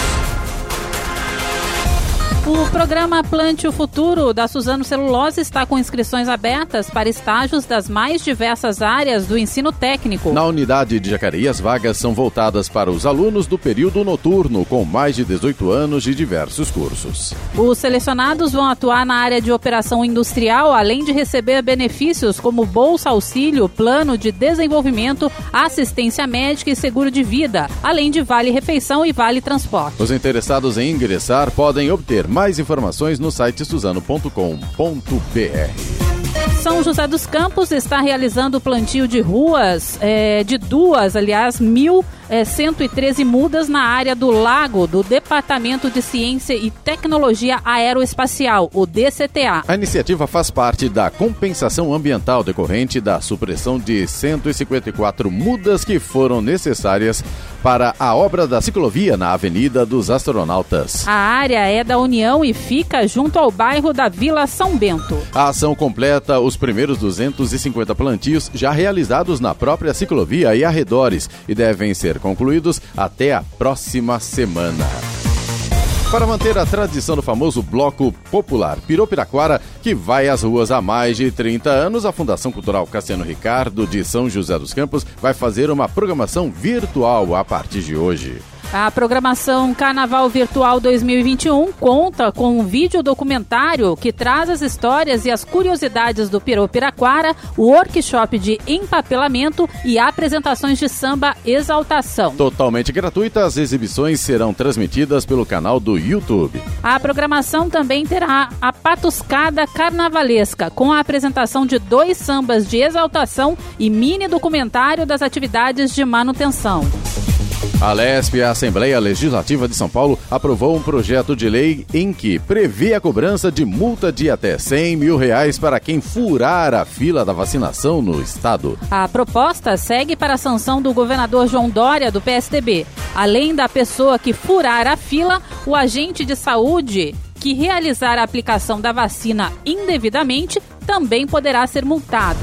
[SPEAKER 3] O programa Plante o Futuro da Suzano Celulose está com inscrições abertas para estágios das mais diversas áreas do ensino técnico.
[SPEAKER 2] Na unidade de Jacareí, as vagas são voltadas para os alunos do período noturno, com mais de 18 anos de diversos cursos.
[SPEAKER 3] Os selecionados vão atuar na área de operação industrial, além de receber benefícios como Bolsa Auxílio, Plano de Desenvolvimento, Assistência Médica e Seguro de Vida, além de Vale Refeição e Vale Transporte.
[SPEAKER 2] Os interessados em ingressar podem obter mais informações no site suzano.com.br.
[SPEAKER 3] São José dos Campos está realizando o plantio de ruas, é, de duas, aliás, mil é, 113 mudas na área do Lago do Departamento de Ciência e Tecnologia Aeroespacial, o DCTA.
[SPEAKER 2] A iniciativa faz parte da compensação ambiental decorrente da supressão de 154 mudas que foram necessárias para a obra da ciclovia na Avenida dos Astronautas.
[SPEAKER 3] A área é da União e fica junto ao bairro da Vila São Bento.
[SPEAKER 2] A ação completa os primeiros 250 plantios já realizados na própria ciclovia e arredores e devem ser concluídos até a próxima semana. Para manter a tradição do famoso Bloco Popular Piropiraquara, que vai às ruas há mais de 30 anos, a Fundação Cultural Cassiano Ricardo de São José dos Campos vai fazer uma programação virtual a partir de hoje.
[SPEAKER 3] A programação Carnaval Virtual 2021 conta com um vídeo documentário que traz as histórias e as curiosidades do Pirou Piraquara, o workshop de empapelamento e apresentações de samba Exaltação.
[SPEAKER 2] Totalmente gratuita, as exibições serão transmitidas pelo canal do YouTube.
[SPEAKER 3] A programação também terá a patuscada carnavalesca, com a apresentação de dois sambas de exaltação e mini documentário das atividades de manutenção.
[SPEAKER 2] A LESP, a Assembleia Legislativa de São Paulo, aprovou um projeto de lei em que prevê a cobrança de multa de até 100 mil reais para quem furar a fila da vacinação no estado.
[SPEAKER 3] A proposta segue para a sanção do governador João Dória, do PSDB. Além da pessoa que furar a fila, o agente de saúde que realizar a aplicação da vacina indevidamente também poderá ser multado.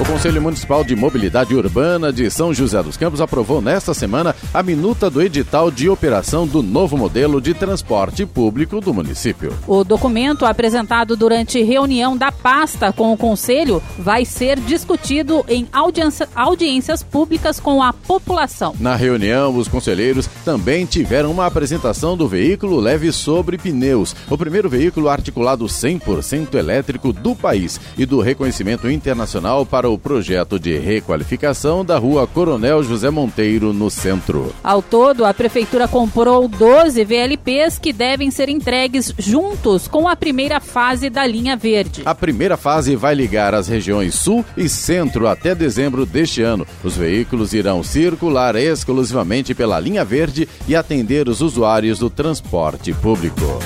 [SPEAKER 2] O Conselho Municipal de Mobilidade Urbana de São José dos Campos aprovou nesta semana a minuta do edital de operação do novo modelo de transporte público do município.
[SPEAKER 3] O documento apresentado durante reunião da pasta com o Conselho vai ser discutido em audiência, audiências públicas com a população.
[SPEAKER 2] Na reunião, os conselheiros também tiveram uma apresentação do veículo leve sobre pneus, o primeiro veículo articulado 100% elétrico do país e do reconhecimento internacional para o projeto de requalificação da rua Coronel José Monteiro, no centro.
[SPEAKER 3] Ao todo, a Prefeitura comprou 12 VLPs que devem ser entregues juntos com a primeira fase da linha verde.
[SPEAKER 2] A primeira fase vai ligar as regiões sul e centro até dezembro deste ano. Os veículos irão circular exclusivamente pela linha verde e atender os usuários do transporte público.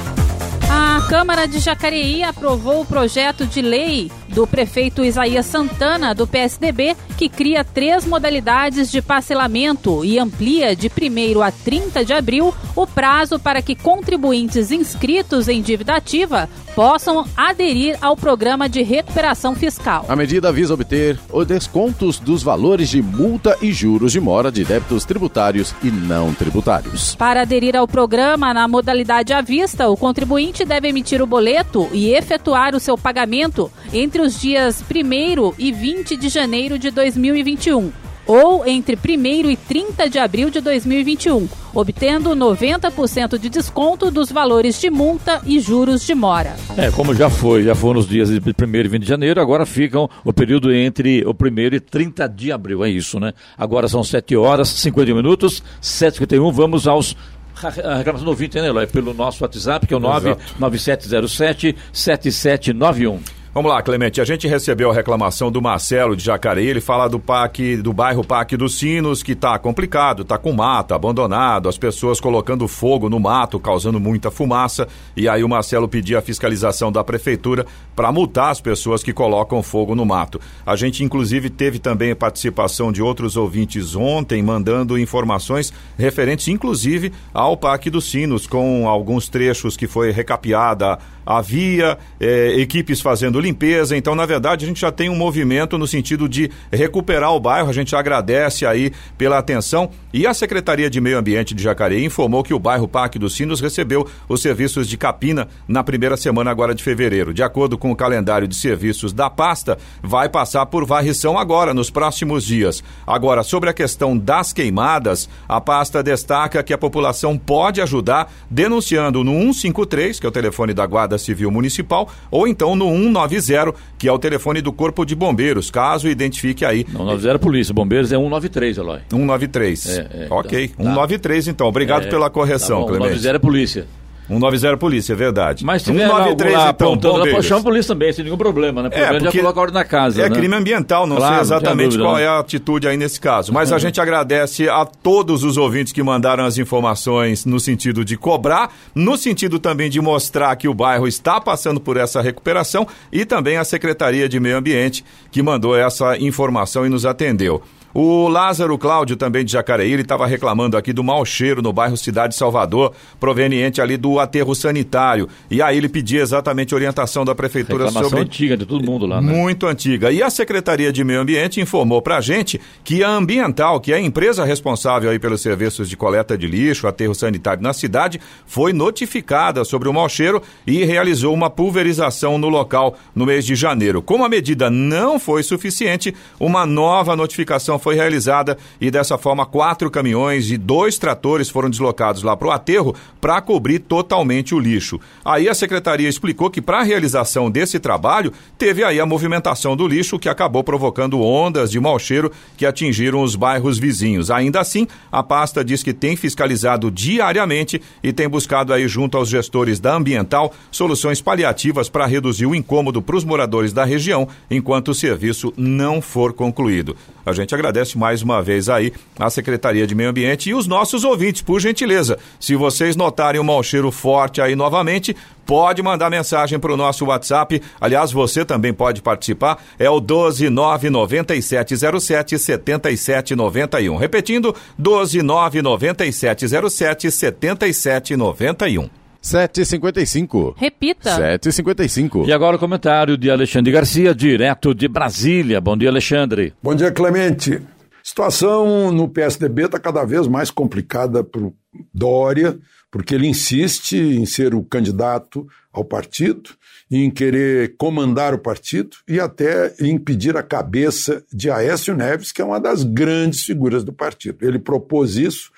[SPEAKER 3] A Câmara de Jacareí aprovou o projeto de lei do prefeito Isaías Santana, do PSDB, que cria três modalidades de parcelamento e amplia de 1 a 30 de abril o prazo para que contribuintes inscritos em dívida ativa possam aderir ao programa de recuperação fiscal.
[SPEAKER 2] A medida visa obter os descontos dos valores de multa e juros de mora de débitos tributários e não tributários.
[SPEAKER 3] Para aderir ao programa na modalidade à vista, o contribuinte deve emitir o boleto e efetuar o seu pagamento entre os dias 1 e 20 de janeiro de 2021 ou entre 1 e 30 de abril de 2021, obtendo 90% de desconto dos valores de multa e juros de mora.
[SPEAKER 4] É, como já foi, já foram nos dias de 1 e 20 de janeiro, agora ficam o período entre o 1 e 30 de abril, é isso, né? Agora são 7 horas, 51 minutos, 7h51, vamos aos A reclamação do ouvinte, né, Eloy? Pelo nosso WhatsApp, que é o 99707-7791.
[SPEAKER 1] Vamos lá, Clemente. A gente recebeu a reclamação do Marcelo de Jacareí. Ele fala do parque, do bairro Parque dos Sinos, que tá complicado, tá com mata, abandonado, as pessoas colocando fogo no mato, causando muita fumaça. E aí o Marcelo pedia a fiscalização da prefeitura para multar as pessoas que colocam fogo no mato. A gente, inclusive, teve também participação de outros ouvintes ontem, mandando informações referentes, inclusive, ao Parque dos Sinos, com alguns trechos que foi recapeada havia é, equipes fazendo limpeza. Então, na verdade, a gente já tem um movimento no sentido de recuperar o bairro. A gente agradece aí pela atenção. E a Secretaria de Meio Ambiente de Jacareí informou que o bairro Parque dos Sinos recebeu os serviços de capina na primeira semana agora de fevereiro. De acordo com o calendário de serviços da pasta, vai passar por varrição agora, nos próximos dias. Agora, sobre a questão das queimadas, a pasta destaca que a população pode ajudar denunciando no 153, que é o telefone da Guarda Civil Municipal, ou então no 190, que é o telefone do Corpo de Bombeiros, caso identifique aí.
[SPEAKER 4] 190 é Polícia, Bombeiros é 193, Eloy.
[SPEAKER 1] 193. É, é, ok, tá. 193 então. Obrigado é, pela correção, tá bom,
[SPEAKER 4] Clemente. 190 é Polícia.
[SPEAKER 1] 190 polícia, é verdade.
[SPEAKER 4] Mas se tiver 193, lá, então, apontando, chama a polícia também, sem nenhum problema, né?
[SPEAKER 1] é, porque já coloca a ordem na casa, É né? crime ambiental, não claro, sei exatamente dúvida, qual né? é a atitude aí nesse caso. Mas <laughs> a gente agradece a todos os ouvintes que mandaram as informações no sentido de cobrar, no sentido também de mostrar que o bairro está passando por essa recuperação e também a Secretaria de Meio Ambiente que mandou essa informação e nos atendeu. O Lázaro Cláudio, também de Jacareí, ele estava reclamando aqui do mau cheiro no bairro Cidade Salvador, proveniente ali do aterro sanitário. E aí ele pedia exatamente orientação da prefeitura
[SPEAKER 4] Reclamação
[SPEAKER 1] sobre.
[SPEAKER 4] antiga de todo mundo lá, né?
[SPEAKER 1] Muito antiga. E a Secretaria de Meio Ambiente informou pra gente que a Ambiental, que é a empresa responsável aí pelos serviços de coleta de lixo, aterro sanitário na cidade, foi notificada sobre o mau cheiro e realizou uma pulverização no local no mês de janeiro. Como a medida não foi suficiente, uma nova notificação foi realizada e dessa forma quatro caminhões e dois tratores foram deslocados lá para o aterro para cobrir totalmente o lixo. Aí a secretaria explicou que para a realização desse trabalho teve aí a movimentação do lixo que acabou provocando ondas de mau cheiro que atingiram os bairros vizinhos. Ainda assim, a pasta diz que tem fiscalizado diariamente e tem buscado aí junto aos gestores da ambiental soluções paliativas para reduzir o incômodo para os moradores da região enquanto o serviço não for concluído. A gente agradece agradece mais uma vez aí a Secretaria de Meio Ambiente e os nossos ouvintes, por gentileza. Se vocês notarem um mau cheiro forte aí novamente, pode mandar mensagem para o nosso WhatsApp. Aliás, você também pode participar. É o 1299707 7791. Repetindo, 1299707 7791.
[SPEAKER 2] 7h55.
[SPEAKER 3] Repita.
[SPEAKER 2] 7h55.
[SPEAKER 4] E agora o comentário de Alexandre Garcia, direto de Brasília. Bom dia, Alexandre.
[SPEAKER 5] Bom dia, Clemente. Situação no PSDB está cada vez mais complicada para o Dória, porque ele insiste em ser o candidato ao partido, em querer comandar o partido e até impedir a cabeça de Aécio Neves, que é uma das grandes figuras do partido. Ele propôs isso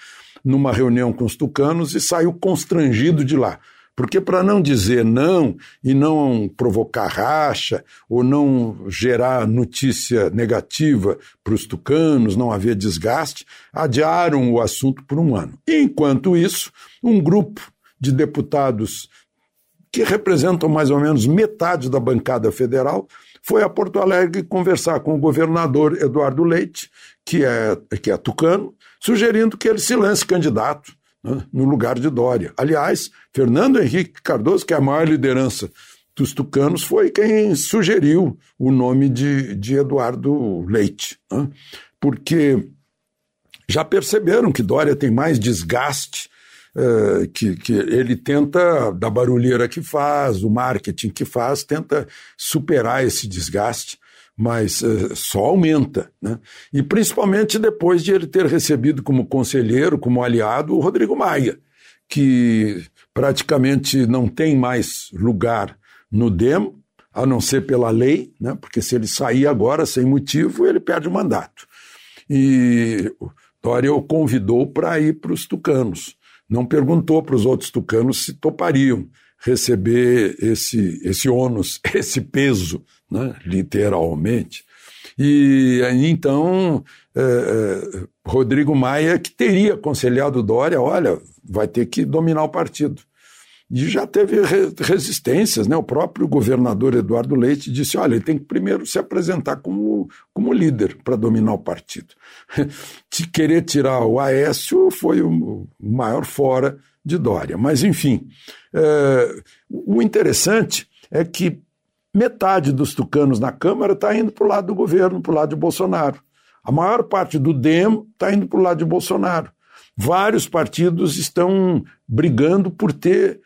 [SPEAKER 5] numa reunião com os tucanos e saiu constrangido de lá. Porque para não dizer não e não provocar racha ou não gerar notícia negativa para os tucanos, não haver desgaste, adiaram o assunto por um ano. Enquanto isso, um grupo de deputados que representam mais ou menos metade da bancada federal foi a Porto Alegre conversar com o governador Eduardo Leite, que é, que é tucano, sugerindo que ele se lance candidato né, no lugar de Dória. Aliás, Fernando Henrique Cardoso, que é a maior liderança dos tucanos, foi quem sugeriu o nome de, de Eduardo Leite, né, porque já perceberam que Dória tem mais desgaste Uh, que, que, ele tenta, da barulheira que faz, o marketing que faz, tenta superar esse desgaste mas uh, só aumenta. Né? E principalmente depois de ele ter recebido como conselheiro, como aliado, o Rodrigo Maia, que praticamente não tem mais lugar no DEM, a não ser pela lei, né? porque se ele sair agora sem motivo, ele perde o mandato. E Dória o convidou para ir para os tucanos. Não perguntou para os outros tucanos se topariam receber esse, esse ônus, <laughs> esse peso, né, literalmente. E então, é, é, Rodrigo Maia, que teria aconselhado Dória, olha, vai ter que dominar o partido. E já teve re resistências, né? O próprio governador Eduardo Leite disse: olha, ele tem que primeiro se apresentar como, como líder para dominar o partido. <laughs> Se querer tirar o Aécio foi o maior fora de Dória. Mas, enfim, é, o interessante é que metade dos tucanos na Câmara está indo para o lado do governo, para o lado de Bolsonaro. A maior parte do DEM está indo para o lado de Bolsonaro. Vários partidos estão brigando por ter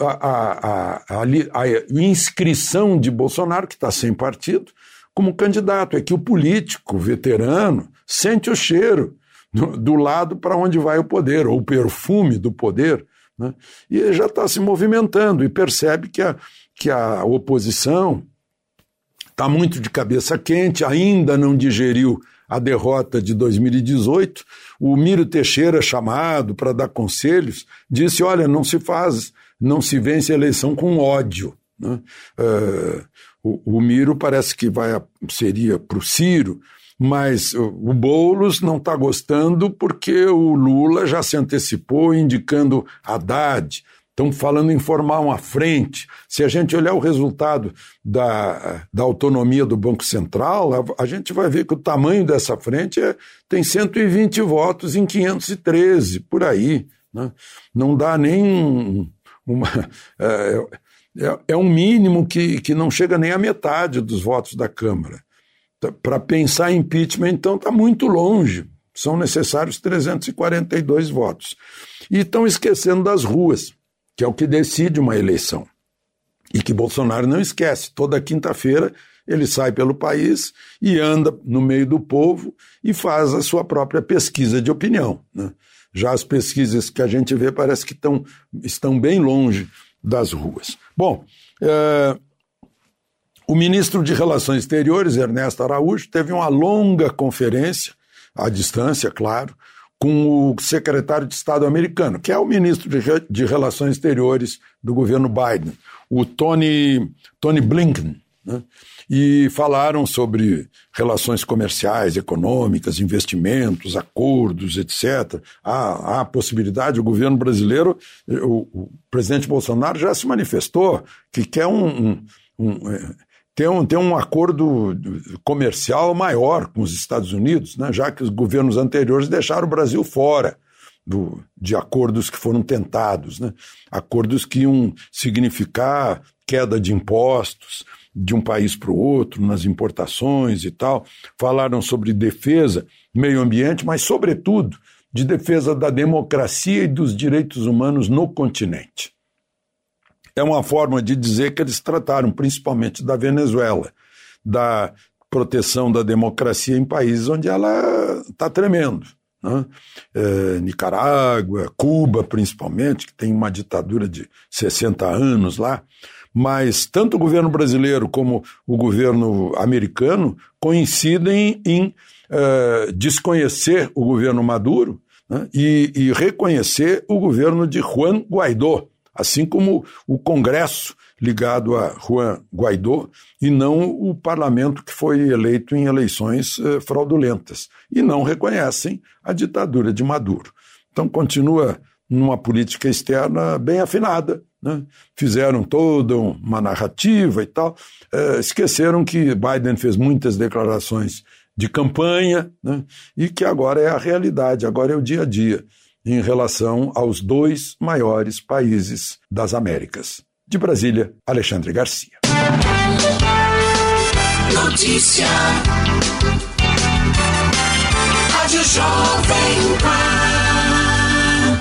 [SPEAKER 5] a, a, a, a inscrição de Bolsonaro, que está sem partido, como candidato. É que o político veterano sente o cheiro do, do lado para onde vai o poder, ou o perfume do poder. Né? E já está se movimentando e percebe que a, que a oposição está muito de cabeça quente, ainda não digeriu a derrota de 2018. O Miro Teixeira, chamado para dar conselhos, disse: olha, não se faz não se vence a eleição com ódio. Né? Uh, o, o, Miro parece que vai seria para o Ciro, mas o, Boulos não está gostando porque o Lula já se antecipou indicando Haddad. Estão falando em formar uma frente. Se a gente olhar o resultado da, da autonomia do Banco Central, a, a gente vai ver que o tamanho dessa frente é, tem 120 votos em 513, por aí. Né? Não dá nem uma, <laughs> é, é, é, um mínimo que, que não chega nem à metade dos votos da Câmara. Tá, Para pensar em impeachment, então, está muito longe. São necessários 342 votos. E estão esquecendo das ruas, que é o que decide uma eleição. E que Bolsonaro não esquece. Toda quinta-feira ele sai pelo país e anda no meio do povo e faz a sua própria pesquisa de opinião. Né? Já as pesquisas que a gente vê parece que tão, estão bem longe das ruas. Bom, é, o ministro de Relações Exteriores, Ernesto Araújo, teve uma longa conferência, à distância, claro, com o secretário de Estado americano, que é o ministro de, de Relações Exteriores do governo Biden, o Tony, Tony Blinken. Né? E falaram sobre relações comerciais, econômicas, investimentos, acordos, etc. Há, há a possibilidade, o governo brasileiro, o, o, presidente Bolsonaro já se manifestou que quer um, um, um é, ter um, ter um acordo comercial maior com os Estados Unidos, né, já que os governos anteriores deixaram o Brasil fora do, de acordos que foram tentados, né, acordos que iam significar queda de impostos, de um país para o outro, nas importações e tal. Falaram sobre defesa, meio ambiente, mas, sobretudo, de defesa da democracia e dos direitos humanos no continente. É uma forma de dizer que eles trataram principalmente da Venezuela, da proteção da democracia em países onde ela está tremendo. Né? É, Nicarágua, Cuba, principalmente, que tem uma ditadura de 60 anos lá mas tanto o governo brasileiro como o governo americano coincidem em uh, desconhecer o governo Maduro né, e, e, reconhecer o governo de Juan Guaidó, assim como o Congresso ligado a Juan Guaidó e não o parlamento que foi eleito em eleições uh, fraudulentas e não reconhecem a ditadura de Maduro. Então continua numa política externa bem afinada, né? fizeram toda uma narrativa e tal, é, esqueceram que Biden fez muitas declarações de campanha né? e que agora é a realidade, agora é o dia a dia em relação aos dois maiores países das Américas. De Brasília, Alexandre Garcia.
[SPEAKER 10] Notícia. Rádio Jovem Pan.